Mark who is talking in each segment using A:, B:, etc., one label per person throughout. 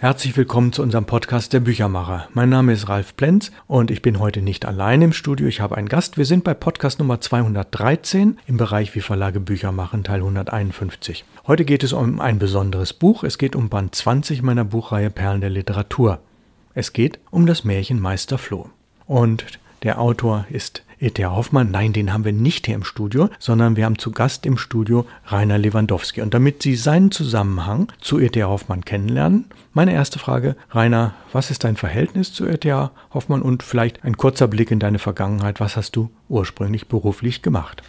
A: Herzlich willkommen zu unserem Podcast Der Büchermacher. Mein Name ist Ralf Plenz und ich bin heute nicht allein im Studio. Ich habe einen Gast. Wir sind bei Podcast Nummer 213 im Bereich Wie Verlage Bücher machen, Teil 151. Heute geht es um ein besonderes Buch. Es geht um Band 20 meiner Buchreihe Perlen der Literatur. Es geht um das Märchen Meister Floh. Und der Autor ist E.T.A. Hoffmann. Nein, den haben wir nicht hier im Studio, sondern wir haben zu Gast im Studio Rainer Lewandowski. Und damit Sie seinen Zusammenhang zu E.T.A. Hoffmann kennenlernen, meine erste Frage, Rainer, was ist dein Verhältnis zu E.T.A. Hoffmann und vielleicht ein kurzer Blick in deine Vergangenheit. Was hast du ursprünglich beruflich gemacht?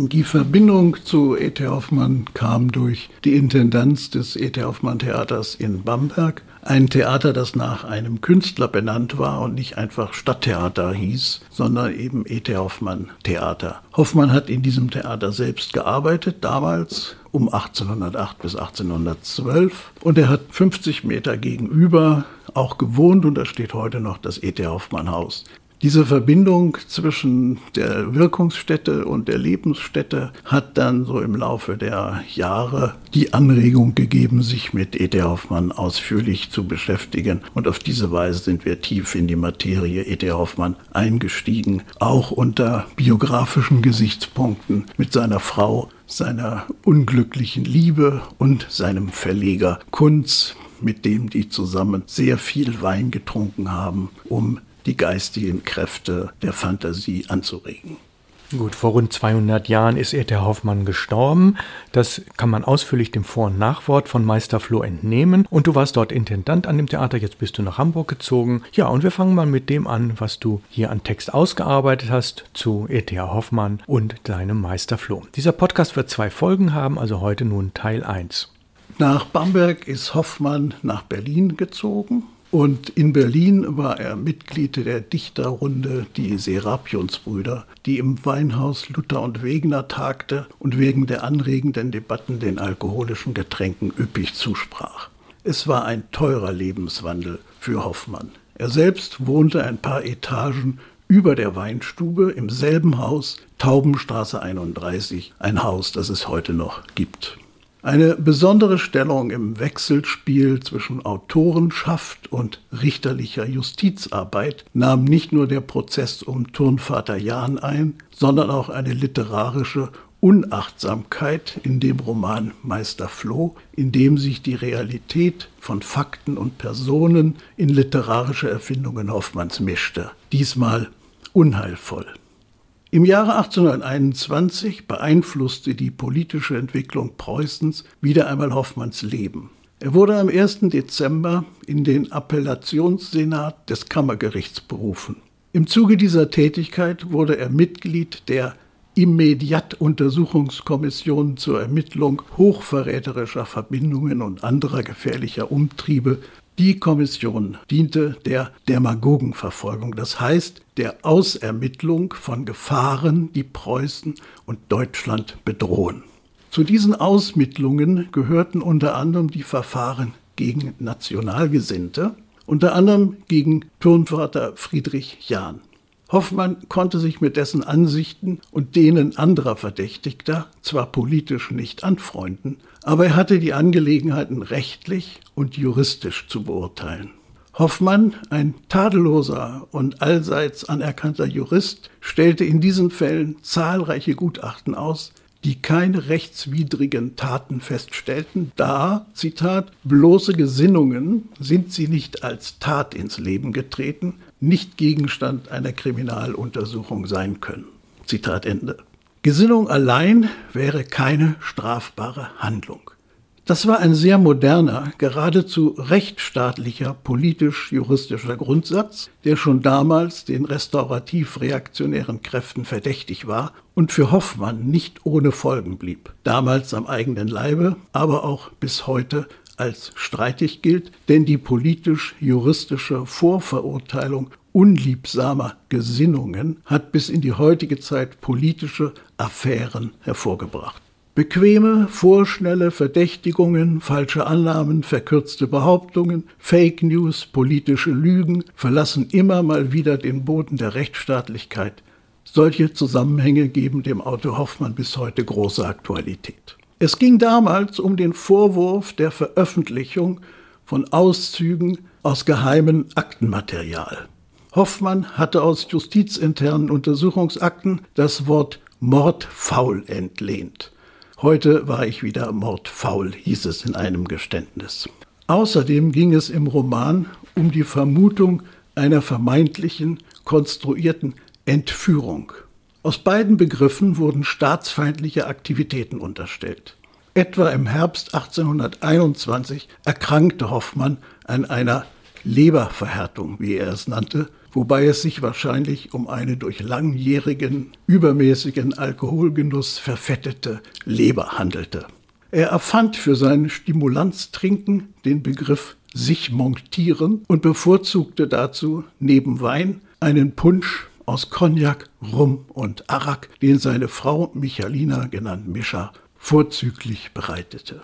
B: Die Verbindung zu E.T. Hoffmann kam durch die Intendanz des E.T. Hoffmann Theaters in Bamberg. Ein Theater, das nach einem Künstler benannt war und nicht einfach Stadttheater hieß, sondern eben E.T. Hoffmann Theater. Hoffmann hat in diesem Theater selbst gearbeitet, damals um 1808 bis 1812. Und er hat 50 Meter gegenüber auch gewohnt und da steht heute noch das E.T. Hoffmann Haus. Diese Verbindung zwischen der Wirkungsstätte und der Lebensstätte hat dann so im Laufe der Jahre die Anregung gegeben, sich mit E.T. Hoffmann ausführlich zu beschäftigen. Und auf diese Weise sind wir tief in die Materie E.T. Hoffmann eingestiegen, auch unter biografischen Gesichtspunkten mit seiner Frau, seiner unglücklichen Liebe und seinem Verleger Kunz, mit dem die zusammen sehr viel Wein getrunken haben, um die geistigen Kräfte der Fantasie anzuregen.
A: Gut, vor rund 200 Jahren ist E.T. Hoffmann gestorben. Das kann man ausführlich dem Vor- und Nachwort von Meister Floh entnehmen. Und du warst dort Intendant an dem Theater, jetzt bist du nach Hamburg gezogen. Ja, und wir fangen mal mit dem an, was du hier an Text ausgearbeitet hast zu E.T. Hoffmann und deinem Meister Floh. Dieser Podcast wird zwei Folgen haben, also heute nun Teil 1.
B: Nach Bamberg ist Hoffmann nach Berlin gezogen und in Berlin war er Mitglied der Dichterrunde Die Serapionsbrüder, die im Weinhaus Luther und Wegener tagte und wegen der anregenden Debatten den alkoholischen Getränken üppig zusprach. Es war ein teurer Lebenswandel für Hoffmann. Er selbst wohnte ein paar Etagen über der Weinstube im selben Haus, Taubenstraße 31, ein Haus, das es heute noch gibt. Eine besondere Stellung im Wechselspiel zwischen Autorenschaft und richterlicher Justizarbeit nahm nicht nur der Prozess um Turnvater Jan ein, sondern auch eine literarische Unachtsamkeit in dem Roman Meister Floh, in dem sich die Realität von Fakten und Personen in literarische Erfindungen Hoffmanns mischte. Diesmal unheilvoll. Im Jahre 1821 beeinflusste die politische Entwicklung Preußens wieder einmal Hoffmanns Leben. Er wurde am 1. Dezember in den Appellationssenat des Kammergerichts berufen. Im Zuge dieser Tätigkeit wurde er Mitglied der Immediat-Untersuchungskommission zur Ermittlung hochverräterischer Verbindungen und anderer gefährlicher Umtriebe die Kommission diente der Demagogenverfolgung, das heißt der Ausermittlung von Gefahren, die Preußen und Deutschland bedrohen. Zu diesen Ausmittlungen gehörten unter anderem die Verfahren gegen Nationalgesinnte, unter anderem gegen Turnvater Friedrich Jahn. Hoffmann konnte sich mit dessen Ansichten und denen anderer Verdächtigter zwar politisch nicht anfreunden, aber er hatte die Angelegenheiten rechtlich und juristisch zu beurteilen. Hoffmann, ein tadelloser und allseits anerkannter Jurist, stellte in diesen Fällen zahlreiche Gutachten aus, die keine rechtswidrigen Taten feststellten, da, Zitat, bloße Gesinnungen sind sie nicht als Tat ins Leben getreten, nicht Gegenstand einer Kriminaluntersuchung sein können. Zitat Ende. Gesinnung allein wäre keine strafbare Handlung. Das war ein sehr moderner, geradezu rechtsstaatlicher, politisch-juristischer Grundsatz, der schon damals den restaurativ-reaktionären Kräften verdächtig war und für Hoffmann nicht ohne Folgen blieb. Damals am eigenen Leibe, aber auch bis heute als streitig gilt, denn die politisch-juristische Vorverurteilung unliebsamer Gesinnungen hat bis in die heutige Zeit politische Affären hervorgebracht. Bequeme, vorschnelle Verdächtigungen, falsche Annahmen, verkürzte Behauptungen, Fake News, politische Lügen verlassen immer mal wieder den Boden der Rechtsstaatlichkeit. Solche Zusammenhänge geben dem Autor Hoffmann bis heute große Aktualität. Es ging damals um den Vorwurf der Veröffentlichung von Auszügen aus geheimen Aktenmaterial. Hoffmann hatte aus justizinternen Untersuchungsakten das Wort Mordfaul entlehnt. Heute war ich wieder mordfaul, hieß es in einem Geständnis. Außerdem ging es im Roman um die Vermutung einer vermeintlichen konstruierten Entführung. Aus beiden Begriffen wurden staatsfeindliche Aktivitäten unterstellt. Etwa im Herbst 1821 erkrankte Hoffmann an einer Leberverhärtung, wie er es nannte, wobei es sich wahrscheinlich um eine durch langjährigen, übermäßigen Alkoholgenuss verfettete Leber handelte. Er erfand für sein Stimulanztrinken den Begriff sich montieren und bevorzugte dazu neben Wein einen Punsch aus Cognac, Rum und Arak, den seine Frau Michalina, genannt Mischa, vorzüglich bereitete.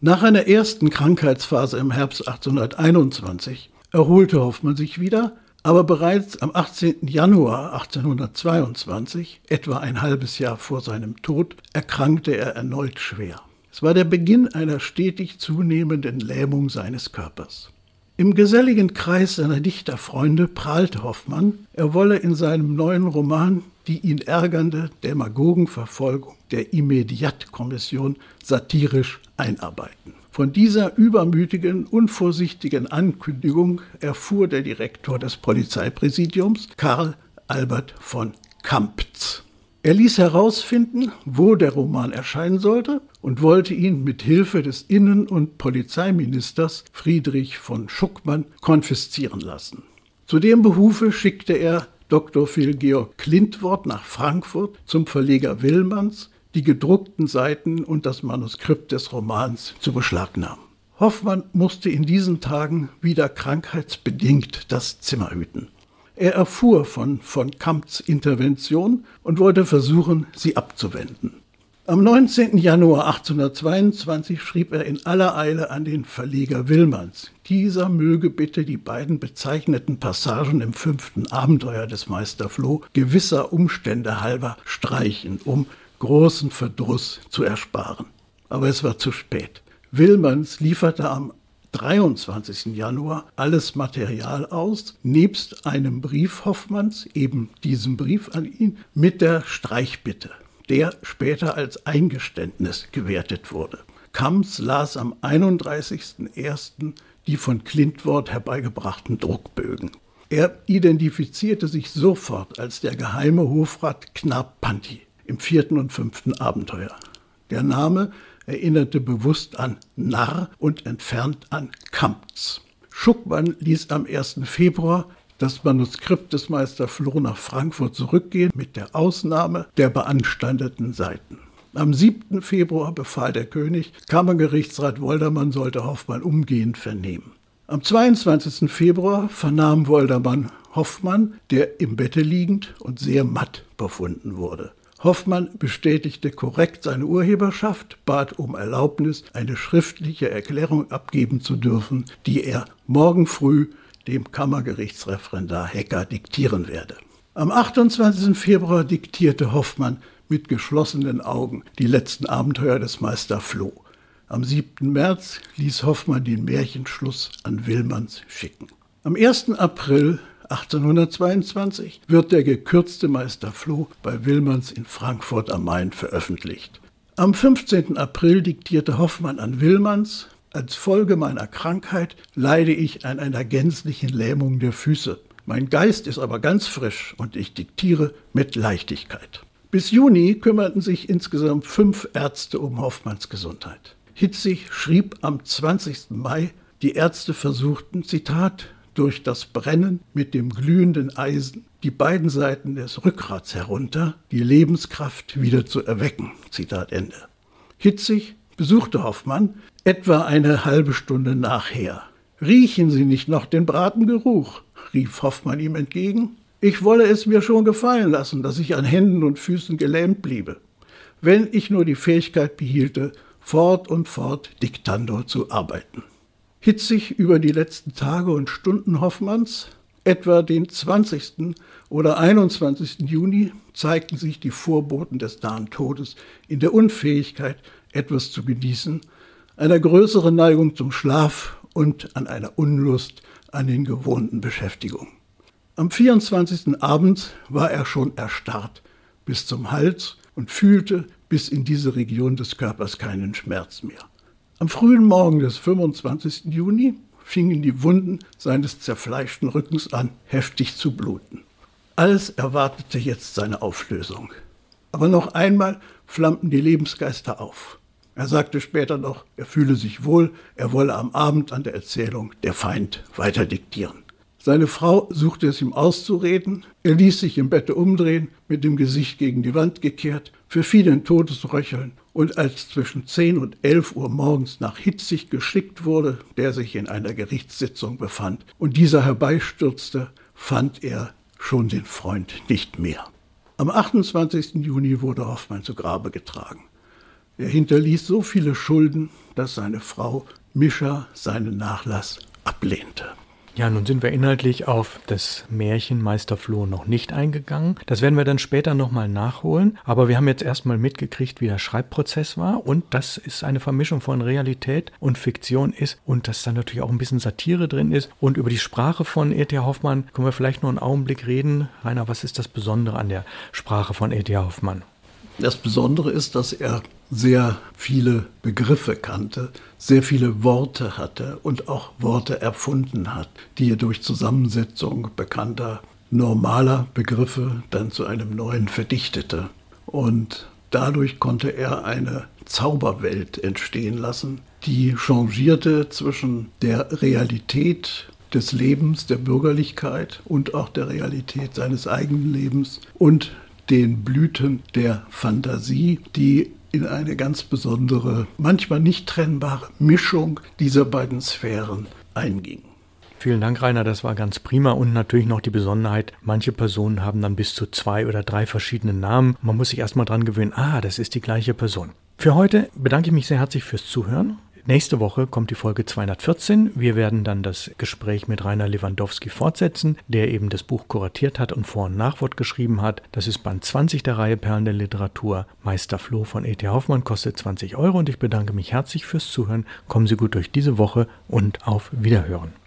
B: Nach einer ersten Krankheitsphase im Herbst 1821 erholte Hoffmann sich wieder, aber bereits am 18. Januar 1822, etwa ein halbes Jahr vor seinem Tod, erkrankte er erneut schwer. Es war der Beginn einer stetig zunehmenden Lähmung seines Körpers. Im geselligen Kreis seiner Dichterfreunde prahlte Hoffmann, er wolle in seinem neuen Roman die ihn ärgernde Demagogenverfolgung der Immediatkommission satirisch einarbeiten. Von dieser übermütigen, unvorsichtigen Ankündigung erfuhr der Direktor des Polizeipräsidiums, Karl Albert von Kamptz. Er ließ herausfinden, wo der Roman erscheinen sollte und wollte ihn mit Hilfe des Innen- und Polizeiministers Friedrich von Schuckmann konfiszieren lassen. Zu dem Behufe schickte er Dr. Phil Georg Klintwort nach Frankfurt zum Verleger Willmanns, die gedruckten Seiten und das Manuskript des Romans zu beschlagnahmen. Hoffmann musste in diesen Tagen wieder krankheitsbedingt das Zimmer hüten. Er erfuhr von von Kampts Intervention und wollte versuchen, sie abzuwenden. Am 19. Januar 1822 schrieb er in aller Eile an den Verleger Willmanns, dieser möge bitte die beiden bezeichneten Passagen im fünften Abenteuer des Meister Floh gewisser Umstände halber streichen, um großen Verdruss zu ersparen. Aber es war zu spät. Willmanns lieferte am 23. Januar alles Material aus, nebst einem Brief Hoffmanns, eben diesem Brief an ihn, mit der Streichbitte, der später als Eingeständnis gewertet wurde. Kamms las am 31.01. die von Klintwort herbeigebrachten Druckbögen. Er identifizierte sich sofort als der geheime Hofrat Knapp Panti im vierten und fünften Abenteuer. Der Name erinnerte bewusst an Narr und entfernt an Kampz. Schuckmann ließ am 1. Februar das Manuskript des Meister Floh nach Frankfurt zurückgehen, mit der Ausnahme der beanstandeten Seiten. Am 7. Februar befahl der König, Kammergerichtsrat Woldermann sollte Hoffmann umgehend vernehmen. Am 22. Februar vernahm Woldermann Hoffmann, der im Bette liegend und sehr matt befunden wurde. Hoffmann bestätigte korrekt seine Urheberschaft, bat um Erlaubnis, eine schriftliche Erklärung abgeben zu dürfen, die er morgen früh dem Kammergerichtsreferendar Hecker diktieren werde. Am 28. Februar diktierte Hoffmann mit geschlossenen Augen die letzten Abenteuer des Meister Floh. Am 7. März ließ Hoffmann den Märchenschluss an Willmanns schicken. Am 1. April 1822 wird der gekürzte Meister Floh bei Willmanns in Frankfurt am Main veröffentlicht. Am 15. April diktierte Hoffmann an Willmanns, als Folge meiner Krankheit leide ich an einer gänzlichen Lähmung der Füße. Mein Geist ist aber ganz frisch und ich diktiere mit Leichtigkeit. Bis Juni kümmerten sich insgesamt fünf Ärzte um Hoffmanns Gesundheit. Hitzig schrieb am 20. Mai, die Ärzte versuchten, Zitat, durch das Brennen mit dem glühenden Eisen die beiden Seiten des Rückgrats herunter, die Lebenskraft wieder zu erwecken. Zitat Ende. Hitzig besuchte Hoffmann etwa eine halbe Stunde nachher. Riechen Sie nicht noch den Bratengeruch? rief Hoffmann ihm entgegen. Ich wolle es mir schon gefallen lassen, dass ich an Händen und Füßen gelähmt bliebe, wenn ich nur die Fähigkeit behielte, fort und fort diktando zu arbeiten hitzig über die letzten Tage und Stunden Hoffmanns. Etwa den 20. oder 21. Juni zeigten sich die Vorboten des nahen Todes in der Unfähigkeit, etwas zu genießen, einer größeren Neigung zum Schlaf und an einer Unlust an den gewohnten Beschäftigungen. Am 24. Abend war er schon erstarrt bis zum Hals und fühlte bis in diese Region des Körpers keinen Schmerz mehr. Am frühen Morgen des 25. Juni fingen die Wunden seines zerfleischten Rückens an, heftig zu bluten. Alles erwartete jetzt seine Auflösung. Aber noch einmal flammten die Lebensgeister auf. Er sagte später noch, er fühle sich wohl, er wolle am Abend an der Erzählung der Feind weiter diktieren. Seine Frau suchte es ihm auszureden. Er ließ sich im Bette umdrehen, mit dem Gesicht gegen die Wand gekehrt, verfiel in Todesröcheln. Und als zwischen 10 und 11 Uhr morgens nach Hitzig geschickt wurde, der sich in einer Gerichtssitzung befand, und dieser herbeistürzte, fand er schon den Freund nicht mehr. Am 28. Juni wurde Hoffmann zu Grabe getragen. Er hinterließ so viele Schulden, dass seine Frau Mischa seinen Nachlass ablehnte.
A: Ja, nun sind wir inhaltlich auf das Märchen Meister Floh noch nicht eingegangen. Das werden wir dann später nochmal nachholen. Aber wir haben jetzt erstmal mitgekriegt, wie der Schreibprozess war. Und das ist eine Vermischung von Realität und Fiktion ist. Und dass da natürlich auch ein bisschen Satire drin ist. Und über die Sprache von E.T. Hoffmann können wir vielleicht noch einen Augenblick reden. Rainer, was ist das Besondere an der Sprache von E.T. Hoffmann?
B: Das Besondere ist, dass er sehr viele Begriffe kannte, sehr viele Worte hatte und auch Worte erfunden hat, die er durch Zusammensetzung bekannter normaler Begriffe dann zu einem neuen verdichtete. Und dadurch konnte er eine Zauberwelt entstehen lassen, die changierte zwischen der Realität des Lebens, der Bürgerlichkeit und auch der Realität seines eigenen Lebens und den Blüten der Fantasie, die in eine ganz besondere, manchmal nicht trennbare Mischung dieser beiden Sphären einging.
A: Vielen Dank, Rainer, das war ganz prima und natürlich noch die Besonderheit, manche Personen haben dann bis zu zwei oder drei verschiedene Namen. Man muss sich erstmal dran gewöhnen, ah, das ist die gleiche Person. Für heute bedanke ich mich sehr herzlich fürs Zuhören. Nächste Woche kommt die Folge 214. Wir werden dann das Gespräch mit Rainer Lewandowski fortsetzen, der eben das Buch kuratiert hat und Vor- und Nachwort geschrieben hat. Das ist Band 20 der Reihe Perlen der Literatur. Meister Floh von E.T. Hoffmann kostet 20 Euro und ich bedanke mich herzlich fürs Zuhören. Kommen Sie gut durch diese Woche und auf Wiederhören.